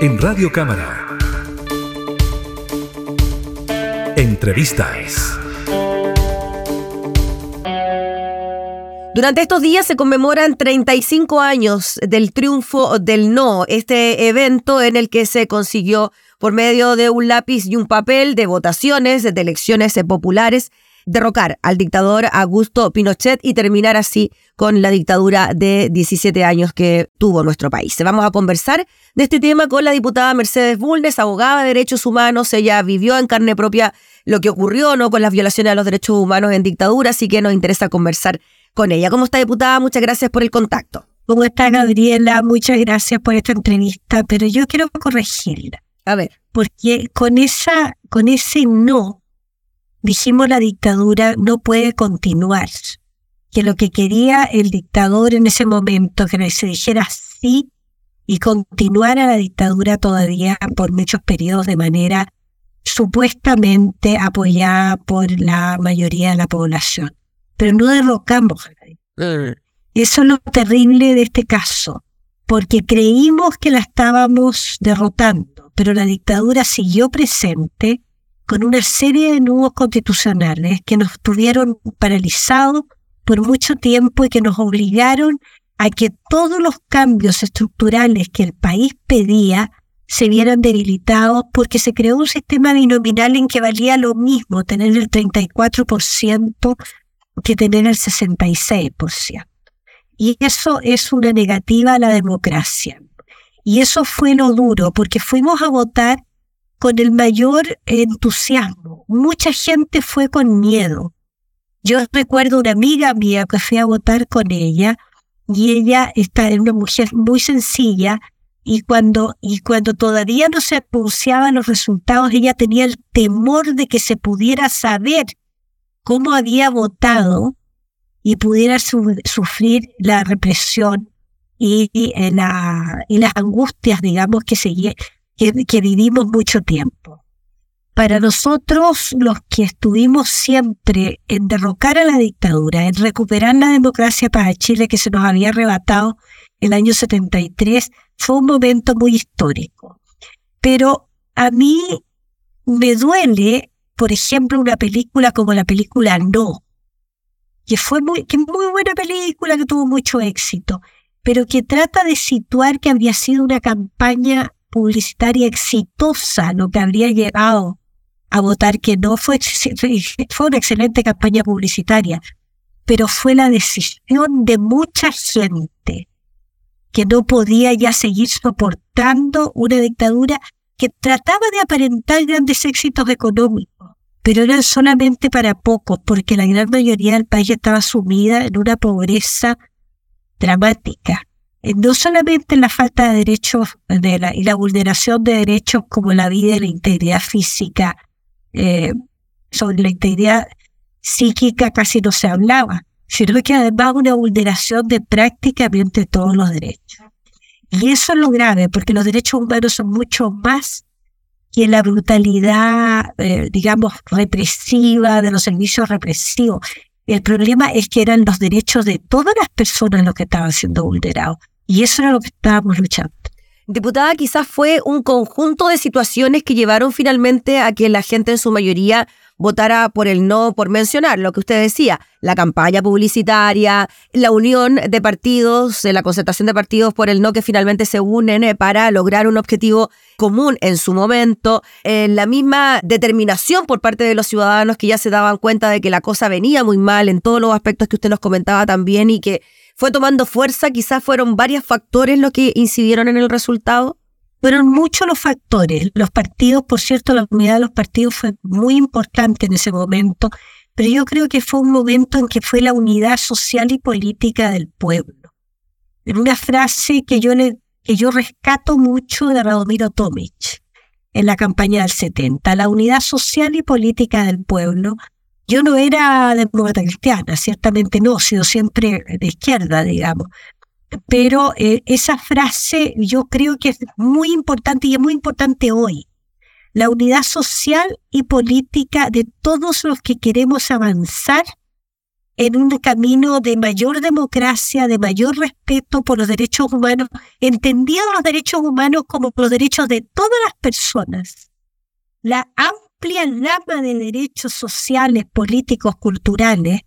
en Radio Cámara. Entrevistas. Durante estos días se conmemoran 35 años del triunfo del no, este evento en el que se consiguió por medio de un lápiz y un papel de votaciones de elecciones populares derrocar al dictador Augusto Pinochet y terminar así con la dictadura de 17 años que tuvo nuestro país. Vamos a conversar de este tema con la diputada Mercedes Bulnes, abogada de derechos humanos. Ella vivió en carne propia lo que ocurrió ¿no? con las violaciones a los derechos humanos en dictadura, así que nos interesa conversar con ella. ¿Cómo está, diputada? Muchas gracias por el contacto. ¿Cómo está, Gabriela? Muchas gracias por esta entrevista, pero yo quiero corregirla. A ver. Porque con, esa, con ese no dijimos la dictadura no puede continuar, que lo que quería el dictador en ese momento, que se dijera sí y continuara la dictadura todavía por muchos periodos de manera supuestamente apoyada por la mayoría de la población. Pero no derrocamos a la Eso es lo terrible de este caso, porque creímos que la estábamos derrotando, pero la dictadura siguió presente con una serie de nudos constitucionales que nos tuvieron paralizados por mucho tiempo y que nos obligaron a que todos los cambios estructurales que el país pedía se vieran debilitados porque se creó un sistema binominal en que valía lo mismo tener el 34% que tener el 66%. Y eso es una negativa a la democracia. Y eso fue lo duro, porque fuimos a votar con el mayor entusiasmo. Mucha gente fue con miedo. Yo recuerdo una amiga mía que fui a votar con ella y ella está en una mujer muy sencilla y cuando, y cuando todavía no se anunciaban los resultados, ella tenía el temor de que se pudiera saber cómo había votado y pudiera sufrir la represión y, y, la, y las angustias, digamos, que, seguía que, vivimos mucho tiempo. Para nosotros, los que estuvimos siempre en derrocar a la dictadura, en recuperar la democracia para Chile que se nos había arrebatado el año 73, fue un momento muy histórico. Pero a mí me duele, por ejemplo, una película como la película No, que fue muy, que muy buena película, que tuvo mucho éxito, pero que trata de situar que había sido una campaña publicitaria exitosa lo que habría llegado a votar que no fue, fue una excelente campaña publicitaria, pero fue la decisión de mucha gente que no podía ya seguir soportando una dictadura que trataba de aparentar grandes éxitos económicos, pero eran solamente para pocos, porque la gran mayoría del país estaba sumida en una pobreza dramática. Eh, no solamente la falta de derechos de la, y la vulneración de derechos como la vida y la integridad física, eh, sobre la integridad psíquica casi no se hablaba, sino que además una vulneración de prácticamente todos los derechos. Y eso es lo grave, porque los derechos humanos son mucho más que la brutalidad, eh, digamos, represiva de los servicios represivos. El problema es que eran los derechos de todas las personas los que estaban siendo vulnerados. Y eso era lo que estábamos luchando. Diputada, quizás fue un conjunto de situaciones que llevaron finalmente a que la gente en su mayoría votara por el no, por mencionar lo que usted decía, la campaña publicitaria, la unión de partidos, la concertación de partidos por el no que finalmente se unen eh, para lograr un objetivo común en su momento, la misma determinación por parte de los ciudadanos que ya se daban cuenta de que la cosa venía muy mal en todos los aspectos que usted nos comentaba también y que fue tomando fuerza, quizás fueron varios factores los que incidieron en el resultado. Fueron muchos los factores. Los partidos, por cierto, la unidad de los partidos fue muy importante en ese momento, pero yo creo que fue un momento en que fue la unidad social y política del pueblo. En una frase que yo, le, que yo rescato mucho de Radomiro Tomic en la campaña del 70, la unidad social y política del pueblo. Yo no era demócrata cristiana, ciertamente no, he sido siempre de izquierda, digamos, pero eh, esa frase yo creo que es muy importante y es muy importante hoy. La unidad social y política de todos los que queremos avanzar en un camino de mayor democracia, de mayor respeto por los derechos humanos, entendiendo los derechos humanos como los derechos de todas las personas. La amplia gama de derechos sociales, políticos, culturales,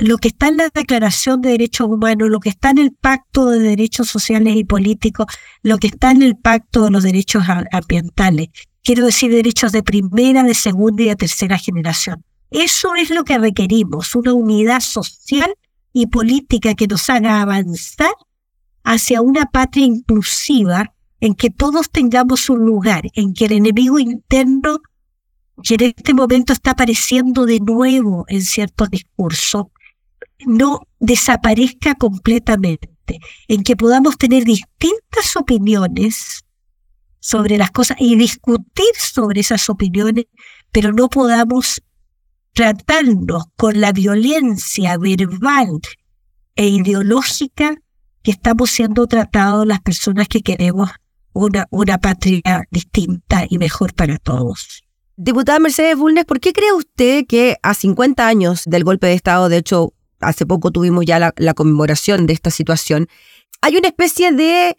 lo que está en la Declaración de Derechos Humanos, lo que está en el Pacto de Derechos Sociales y Políticos, lo que está en el Pacto de los Derechos Ambientales, quiero decir derechos de primera, de segunda y de tercera generación. Eso es lo que requerimos, una unidad social y política que nos haga avanzar hacia una patria inclusiva en que todos tengamos un lugar, en que el enemigo interno, que en este momento está apareciendo de nuevo en ciertos discursos, no desaparezca completamente, en que podamos tener distintas opiniones sobre las cosas y discutir sobre esas opiniones, pero no podamos tratarnos con la violencia verbal e ideológica que estamos siendo tratados las personas que queremos una, una patria distinta y mejor para todos. Diputada Mercedes Bulnes, ¿por qué cree usted que a 50 años del golpe de Estado, de hecho, hace poco tuvimos ya la, conmemoración de esta situación, hay una especie de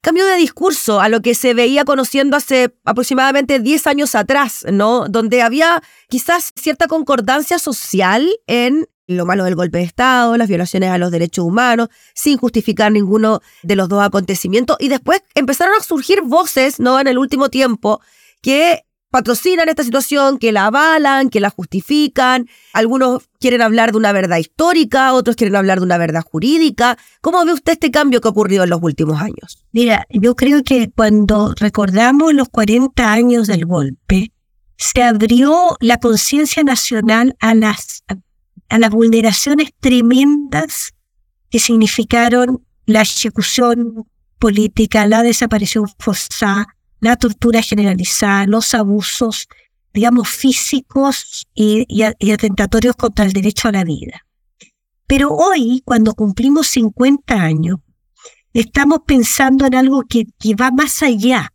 cambio de discurso a lo que se veía conociendo hace aproximadamente 10 años atrás, ¿no? Donde había quizás cierta concordancia social en lo malo del golpe de Estado, las violaciones a los derechos humanos, sin justificar ninguno de los dos acontecimientos. Y después empezaron a surgir voces, ¿no? En el último tiempo, que patrocinan esta situación, que la avalan, que la justifican. Algunos quieren hablar de una verdad histórica, otros quieren hablar de una verdad jurídica. ¿Cómo ve usted este cambio que ha ocurrido en los últimos años? Mira, yo creo que cuando recordamos los 40 años del golpe, se abrió la conciencia nacional a las, a las vulneraciones tremendas que significaron la ejecución política, la desaparición forzada, la tortura generalizada, los abusos, digamos, físicos y, atentatorios contra el derecho a la vida. Pero hoy, cuando cumplimos 50 años, estamos pensando en algo que, que va más allá,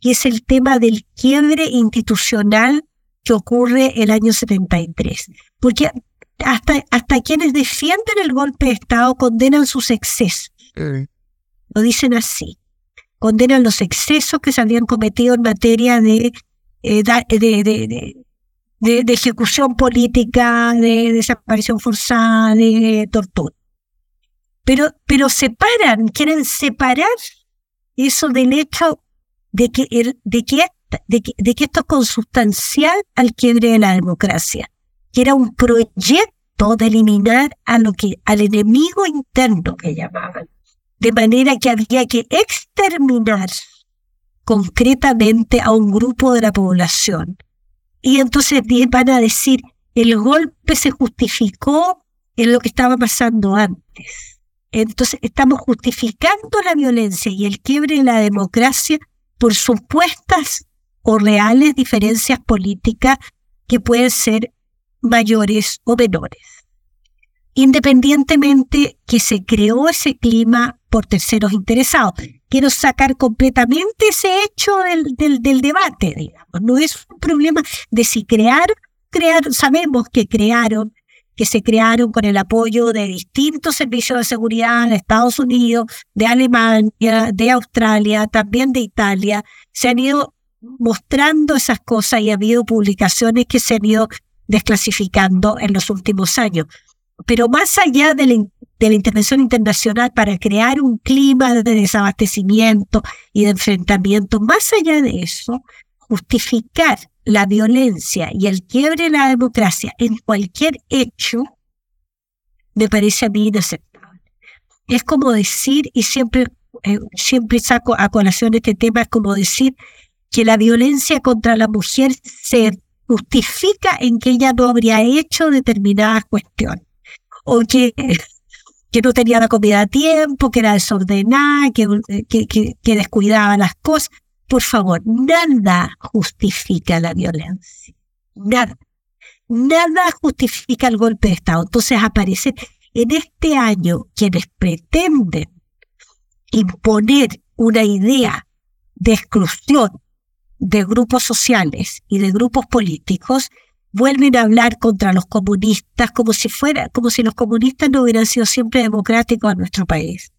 que es el tema del quiebre institucional que ocurre el año 73. Porque hasta, hasta quienes defienden el golpe de Estado condenan sus excesos. Lo dicen así condenan los excesos que se habían cometido en materia de, eh, de, de, ejecución política, de desaparición forzada, de tortura. Pero, pero separan, quieren separar eso del hecho de que, de que, de que, de que esto es consustancial al quiebre de la democracia, que era un proyecto de eliminar a lo que, al enemigo interno que llamaban de manera que había que exterminar concretamente a un grupo de la población. Y entonces van a decir, el golpe se justificó en lo que estaba pasando antes. Entonces estamos justificando la violencia y el quiebre de la democracia por supuestas o reales diferencias políticas que pueden ser mayores o menores. Independientemente que se creó ese clima por terceros interesados. Quiero sacar completamente ese hecho del, del, debate, digamos. No es un problema de si crear, crear, sabemos que crearon, que se crearon con el apoyo de distintos servicios de seguridad de Estados Unidos, de Alemania, de Australia, también de Italia. Se han ido mostrando esas cosas y ha habido publicaciones que se han ido desclasificando en los últimos años. Pero más allá de la, de la intervención internacional para crear un clima de desabastecimiento y de enfrentamiento, más allá de eso, justificar la violencia y el quiebre de la democracia en cualquier hecho, me parece a mí inaceptable. Es como decir, y siempre, eh, siempre saco a colación este tema, es como decir que la violencia contra la mujer se justifica en que ella no habría hecho determinadas cuestiones o que, que no tenía la comida a tiempo, que era desordenada, que, que, descuidaba las cosas. Por favor, nada justifica la violencia. Nada. Nada justifica el golpe de Estado. Entonces aparecen en este año quienes pretenden imponer una idea de exclusión de grupos sociales y de grupos políticos vuelven a hablar contra los comunistas como si fuera, como si los comunistas no hubieran sido siempre democráticos en nuestro país.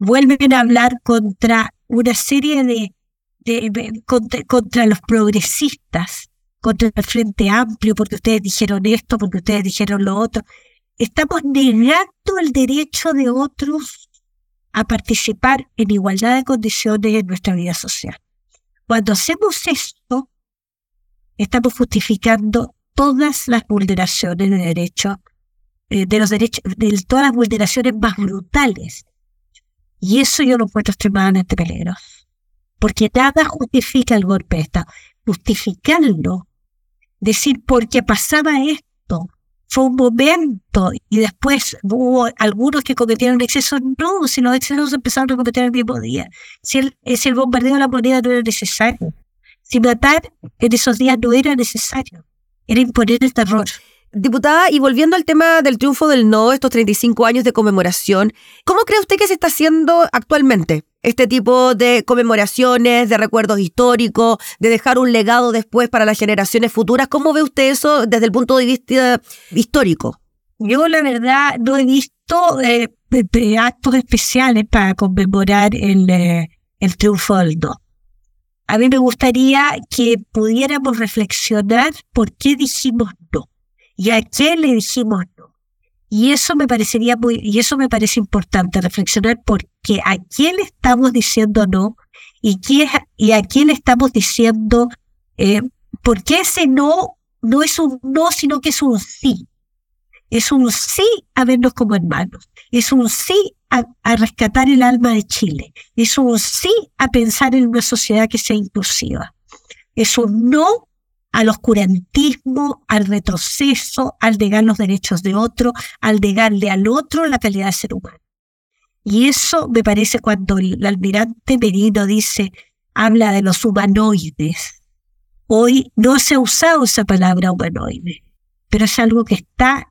Vuelven a hablar contra una serie de, de, contra, los progresistas, contra el Frente Amplio, porque ustedes dijeron esto, porque ustedes dijeron lo otro. Estamos negando el derecho de otros a participar en igualdad de condiciones en nuestra vida social. Cuando hacemos esto, estamos justificando todas las vulneraciones de derechos, eh, de los derechos, de todas las vulneraciones más brutales. Y eso yo lo encuentro extremadamente peligroso. Porque nada justifica el golpe de Estado. Justificarlo, decir porque pasaba esto, fue un momento y después hubo algunos que cometieron excesos. No, si los excesos empezaron a cometer el mismo día. Si el, si el bombardeo de la moneda no era necesario. Si matar en esos días no era necesario era imponer el terror. Diputada, y volviendo al tema del triunfo del no, estos 35 años de conmemoración, ¿cómo cree usted que se está haciendo actualmente este tipo de conmemoraciones, de recuerdos históricos, de dejar un legado después para las generaciones futuras? ¿Cómo ve usted eso desde el punto de vista histórico? Yo la verdad no he visto eh, actos especiales para conmemorar el, eh, el triunfo del no a mí me gustaría que pudiéramos reflexionar por qué dijimos no y a qué le dijimos no. Y eso me parecería muy, y eso me parece importante, reflexionar por qué, a quién le estamos diciendo no y, qué, y a quién le estamos diciendo, eh, por qué ese no no es un no, sino que es un sí. Es un sí a vernos como hermanos. Es un sí a, rescatar el alma de Chile. Es un sí a pensar en una sociedad que sea inclusiva. Es un no al oscurantismo, al retroceso, al negar los derechos de otro, al negarle al otro la calidad de ser humano. Y eso me parece cuando el almirante Merino dice, habla de los humanoides. Hoy no se ha usado esa palabra humanoide, pero es algo que está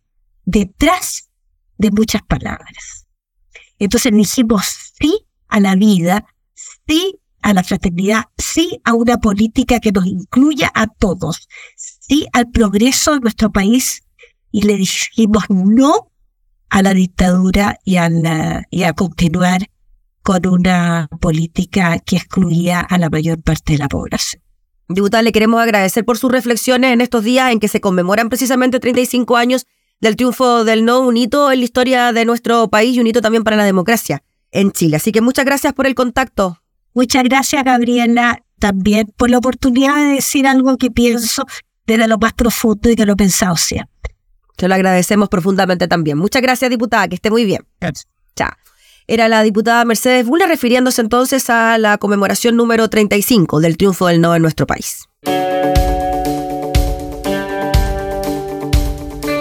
detrás de muchas palabras. Entonces dijimos sí a la vida, sí a la fraternidad, sí a una política que nos incluya a todos, sí al progreso de nuestro país y le dijimos no a la dictadura y a, y a continuar con una política que excluía a la mayor parte de la población. Diputada, le queremos agradecer por sus reflexiones en estos días en que se conmemoran precisamente 35 años del triunfo del no, un hito en la historia de nuestro país y un hito también para la democracia en Chile. Así que muchas gracias por el contacto. Muchas gracias, Gabriela, también por la oportunidad de decir algo que pienso desde lo más profundo y que lo he pensado siempre. Se lo agradecemos profundamente también. Muchas gracias, diputada, que esté muy bien. Gracias. Chao. Era la diputada Mercedes Bulla refiriéndose entonces a la conmemoración número 35 del triunfo del no en nuestro país.